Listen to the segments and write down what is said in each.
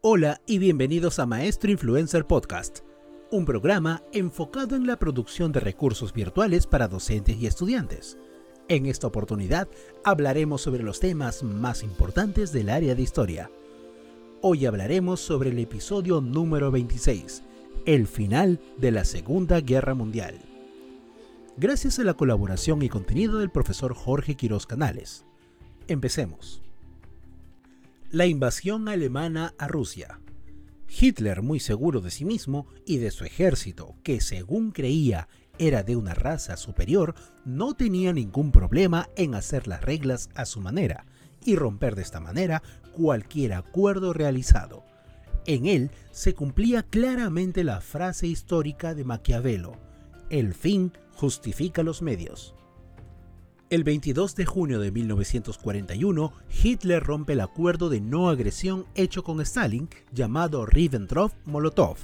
Hola y bienvenidos a Maestro Influencer Podcast, un programa enfocado en la producción de recursos virtuales para docentes y estudiantes. En esta oportunidad hablaremos sobre los temas más importantes del área de historia. Hoy hablaremos sobre el episodio número 26, el final de la Segunda Guerra Mundial. Gracias a la colaboración y contenido del profesor Jorge Quiroz Canales. Empecemos. La invasión alemana a Rusia. Hitler, muy seguro de sí mismo y de su ejército, que según creía era de una raza superior, no tenía ningún problema en hacer las reglas a su manera y romper de esta manera cualquier acuerdo realizado. En él se cumplía claramente la frase histórica de Maquiavelo, el fin justifica los medios. El 22 de junio de 1941, Hitler rompe el acuerdo de no agresión hecho con Stalin, llamado Ribbentrop-Molotov,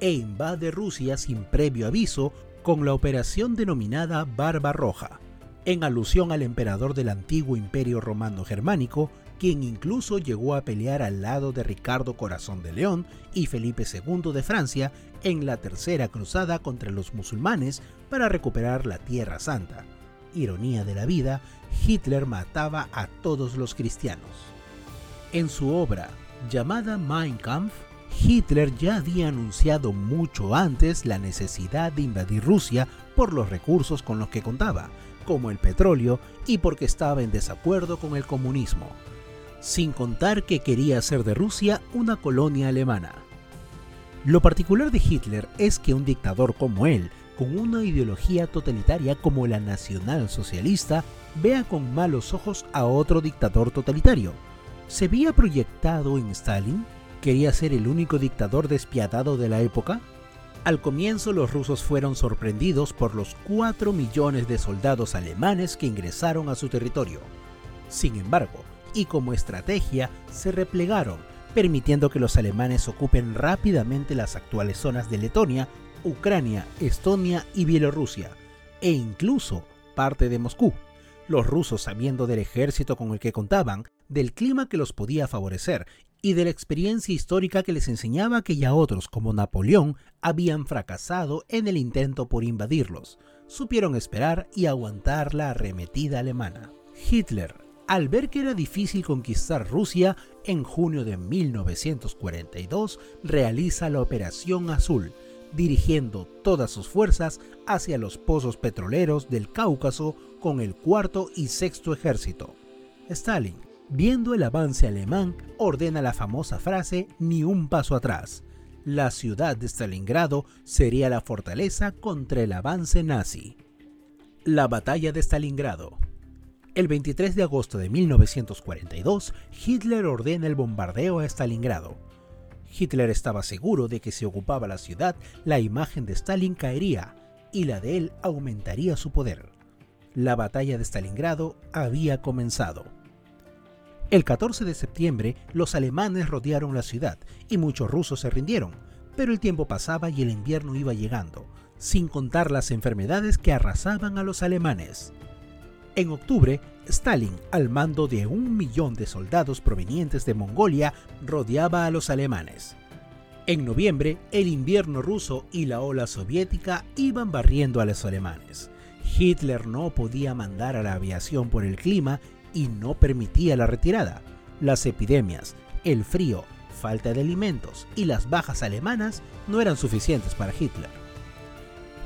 e invade Rusia sin previo aviso con la operación denominada Barba Roja, en alusión al emperador del antiguo imperio romano germánico, quien incluso llegó a pelear al lado de Ricardo Corazón de León y Felipe II de Francia en la Tercera Cruzada contra los musulmanes para recuperar la Tierra Santa ironía de la vida, Hitler mataba a todos los cristianos. En su obra, llamada Mein Kampf, Hitler ya había anunciado mucho antes la necesidad de invadir Rusia por los recursos con los que contaba, como el petróleo y porque estaba en desacuerdo con el comunismo, sin contar que quería hacer de Rusia una colonia alemana. Lo particular de Hitler es que un dictador como él con una ideología totalitaria como la nacional-socialista vea con malos ojos a otro dictador totalitario. ¿Se había proyectado en Stalin? ¿Quería ser el único dictador despiadado de la época? Al comienzo los rusos fueron sorprendidos por los 4 millones de soldados alemanes que ingresaron a su territorio. Sin embargo, y como estrategia, se replegaron, permitiendo que los alemanes ocupen rápidamente las actuales zonas de Letonia Ucrania, Estonia y Bielorrusia, e incluso parte de Moscú. Los rusos, sabiendo del ejército con el que contaban, del clima que los podía favorecer y de la experiencia histórica que les enseñaba que ya otros, como Napoleón, habían fracasado en el intento por invadirlos, supieron esperar y aguantar la arremetida alemana. Hitler, al ver que era difícil conquistar Rusia, en junio de 1942 realiza la Operación Azul, dirigiendo todas sus fuerzas hacia los pozos petroleros del Cáucaso con el cuarto y sexto ejército. Stalin, viendo el avance alemán, ordena la famosa frase ni un paso atrás. La ciudad de Stalingrado sería la fortaleza contra el avance nazi. La batalla de Stalingrado. El 23 de agosto de 1942, Hitler ordena el bombardeo a Stalingrado, Hitler estaba seguro de que si ocupaba la ciudad, la imagen de Stalin caería y la de él aumentaría su poder. La batalla de Stalingrado había comenzado. El 14 de septiembre, los alemanes rodearon la ciudad y muchos rusos se rindieron, pero el tiempo pasaba y el invierno iba llegando, sin contar las enfermedades que arrasaban a los alemanes. En octubre, Stalin, al mando de un millón de soldados provenientes de Mongolia, rodeaba a los alemanes. En noviembre, el invierno ruso y la ola soviética iban barriendo a los alemanes. Hitler no podía mandar a la aviación por el clima y no permitía la retirada. Las epidemias, el frío falta de alimentos y las bajas alemanas no eran suficientes para Hitler.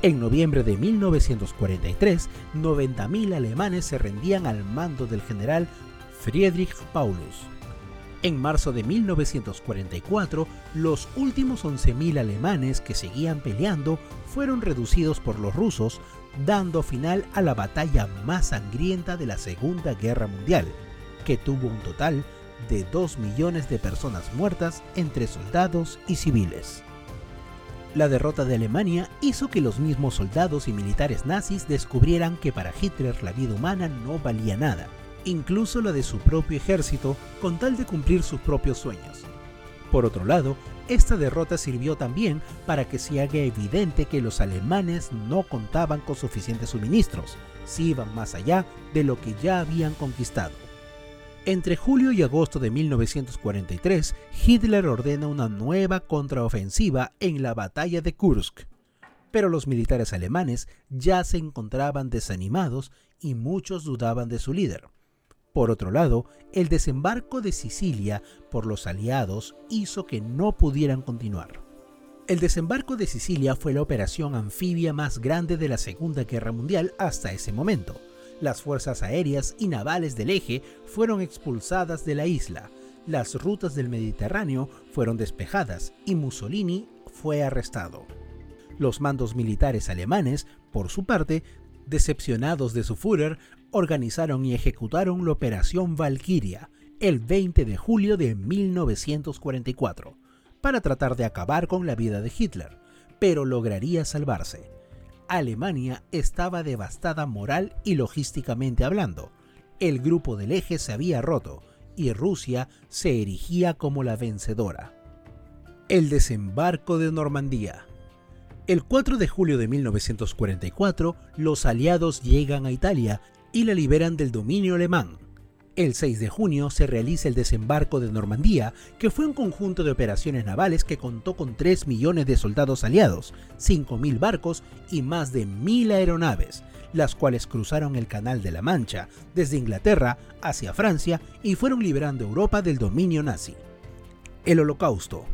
En noviembre de 1943, 90.000 alemanes se rendían al mando del general Friedrich Paulus. En marzo de 1944, los últimos 11.000 alemanes que seguían peleando fueron reducidos por los rusos, dando final a la batalla más sangrienta de la Segunda Guerra Mundial, que tuvo un total de 2 millones de personas muertas entre soldados y civiles. La derrota de Alemania hizo que los mismos soldados y militares nazis descubrieran que para Hitler la vida humana no valía nada, incluso la de su propio ejército, con tal de cumplir sus propios sueños. Por otro lado, esta derrota sirvió también para que se haga evidente que los alemanes no contaban con suficientes suministros, si iban más allá de lo que ya habían conquistado. Entre julio y agosto de 1943, Hitler ordena una nueva contraofensiva en la batalla de Kursk. Pero los militares alemanes ya se encontraban desanimados y muchos dudaban de su líder. Por otro lado, el desembarco de Sicilia por los aliados hizo que no pudieran continuar. El desembarco de Sicilia fue la operación anfibia más grande de la Segunda Guerra Mundial hasta ese momento las fuerzas aéreas y navales del eje fueron expulsadas de la isla, las rutas del Mediterráneo fueron despejadas y Mussolini fue arrestado. Los mandos militares alemanes, por su parte, decepcionados de su Führer, organizaron y ejecutaron la Operación Valkyria el 20 de julio de 1944 para tratar de acabar con la vida de Hitler, pero lograría salvarse. Alemania estaba devastada moral y logísticamente hablando. El grupo del eje se había roto y Rusia se erigía como la vencedora. El desembarco de Normandía. El 4 de julio de 1944, los aliados llegan a Italia y la liberan del dominio alemán. El 6 de junio se realiza el desembarco de Normandía, que fue un conjunto de operaciones navales que contó con 3 millones de soldados aliados, 5.000 barcos y más de 1.000 aeronaves, las cuales cruzaron el Canal de la Mancha desde Inglaterra hacia Francia y fueron liberando Europa del dominio nazi. El Holocausto.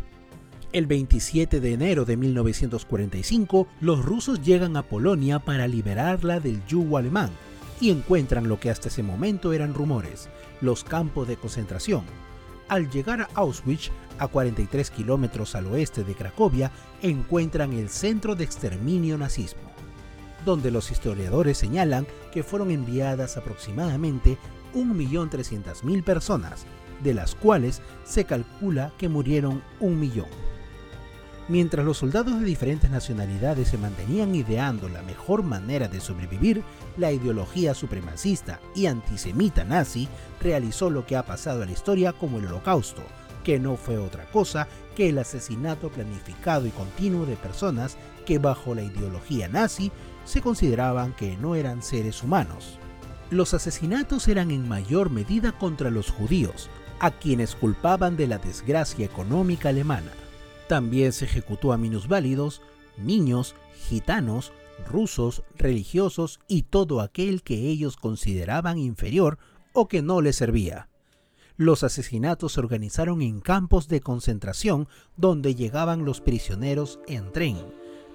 El 27 de enero de 1945, los rusos llegan a Polonia para liberarla del yugo alemán y encuentran lo que hasta ese momento eran rumores, los campos de concentración. Al llegar a Auschwitz, a 43 kilómetros al oeste de Cracovia, encuentran el centro de exterminio nazismo, donde los historiadores señalan que fueron enviadas aproximadamente 1.300.000 personas, de las cuales se calcula que murieron un millón. Mientras los soldados de diferentes nacionalidades se mantenían ideando la mejor manera de sobrevivir, la ideología supremacista y antisemita nazi realizó lo que ha pasado a la historia como el holocausto, que no fue otra cosa que el asesinato planificado y continuo de personas que bajo la ideología nazi se consideraban que no eran seres humanos. Los asesinatos eran en mayor medida contra los judíos, a quienes culpaban de la desgracia económica alemana. También se ejecutó a minusválidos, niños, gitanos, rusos, religiosos y todo aquel que ellos consideraban inferior o que no les servía. Los asesinatos se organizaron en campos de concentración donde llegaban los prisioneros en tren.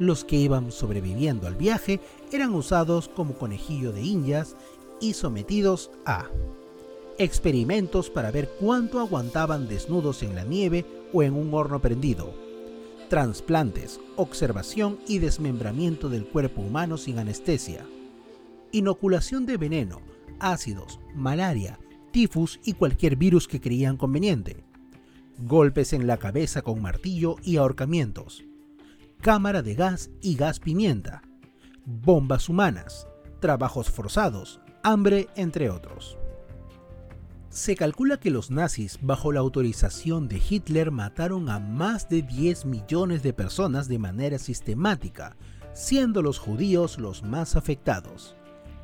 Los que iban sobreviviendo al viaje eran usados como conejillo de indias y sometidos a experimentos para ver cuánto aguantaban desnudos en la nieve o en un horno prendido, trasplantes, observación y desmembramiento del cuerpo humano sin anestesia, inoculación de veneno, ácidos, malaria, tifus y cualquier virus que creían conveniente, golpes en la cabeza con martillo y ahorcamientos, cámara de gas y gas pimienta, bombas humanas, trabajos forzados, hambre, entre otros. Se calcula que los nazis, bajo la autorización de Hitler, mataron a más de 10 millones de personas de manera sistemática, siendo los judíos los más afectados.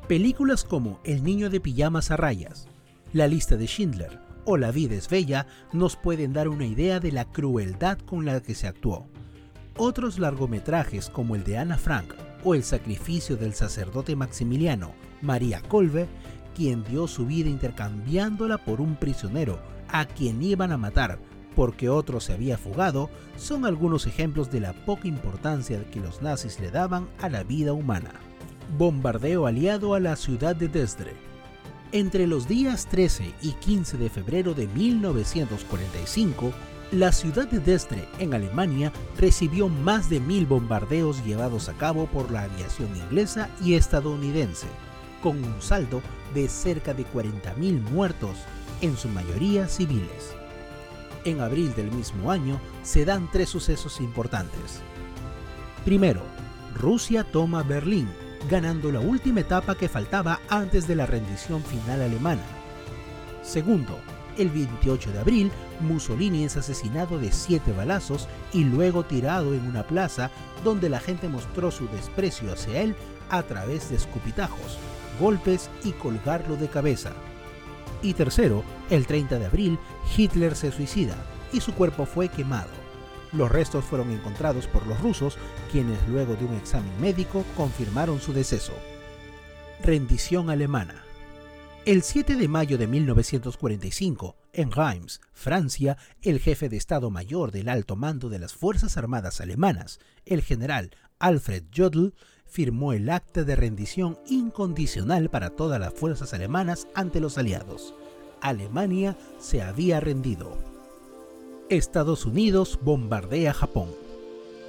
Películas como El niño de pijamas a rayas, La lista de Schindler o La vida es bella nos pueden dar una idea de la crueldad con la que se actuó. Otros largometrajes como el de Anna Frank o El sacrificio del sacerdote Maximiliano, María Colbe, quien dio su vida intercambiándola por un prisionero a quien iban a matar, porque otro se había fugado, son algunos ejemplos de la poca importancia que los nazis le daban a la vida humana. Bombardeo aliado a la ciudad de Dresde. Entre los días 13 y 15 de febrero de 1945, la ciudad de Dresde, en Alemania, recibió más de mil bombardeos llevados a cabo por la aviación inglesa y estadounidense, con un saldo de cerca de 40.000 muertos, en su mayoría civiles. En abril del mismo año se dan tres sucesos importantes. Primero, Rusia toma Berlín, ganando la última etapa que faltaba antes de la rendición final alemana. Segundo, el 28 de abril, Mussolini es asesinado de siete balazos y luego tirado en una plaza donde la gente mostró su desprecio hacia él a través de escupitajos, golpes y colgarlo de cabeza. Y tercero, el 30 de abril, Hitler se suicida y su cuerpo fue quemado. Los restos fueron encontrados por los rusos, quienes luego de un examen médico confirmaron su deceso. Rendición alemana. El 7 de mayo de 1945, en Reims, Francia, el jefe de Estado Mayor del alto mando de las Fuerzas Armadas alemanas, el general Alfred Jodl, firmó el acta de rendición incondicional para todas las fuerzas alemanas ante los aliados. Alemania se había rendido. Estados Unidos bombardea Japón.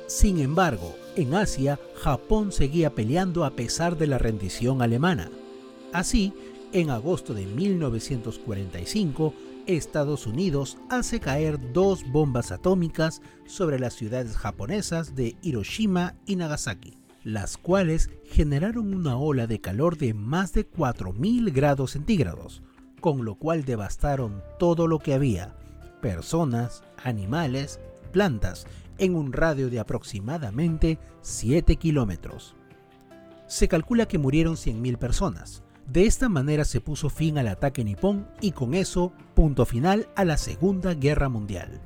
Sin embargo, en Asia, Japón seguía peleando a pesar de la rendición alemana. Así, en agosto de 1945, Estados Unidos hace caer dos bombas atómicas sobre las ciudades japonesas de Hiroshima y Nagasaki las cuales generaron una ola de calor de más de 4.000 grados centígrados, con lo cual devastaron todo lo que había, personas, animales, plantas, en un radio de aproximadamente 7 kilómetros. Se calcula que murieron 100.000 personas. De esta manera se puso fin al ataque nipón y con eso punto final a la Segunda Guerra Mundial.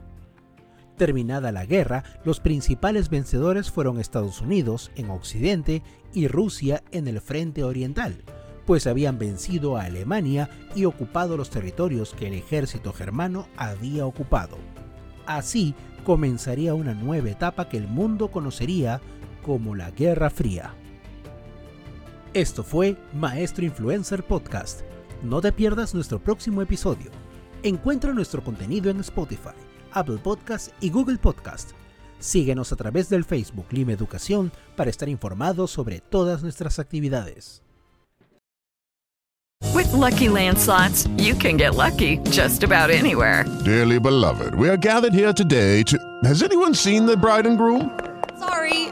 Terminada la guerra, los principales vencedores fueron Estados Unidos en Occidente y Rusia en el frente oriental, pues habían vencido a Alemania y ocupado los territorios que el ejército germano había ocupado. Así comenzaría una nueva etapa que el mundo conocería como la Guerra Fría. Esto fue Maestro Influencer Podcast. No te pierdas nuestro próximo episodio. Encuentra nuestro contenido en Spotify Apple Podcast y Google Podcast. Síguenos a través del Facebook Lima Educación para estar informados sobre todas nuestras actividades. With lucky landslots, you can get lucky just about anywhere. Dearly beloved, we are gathered here today to. Has anyone seen the bride and groom? Sorry,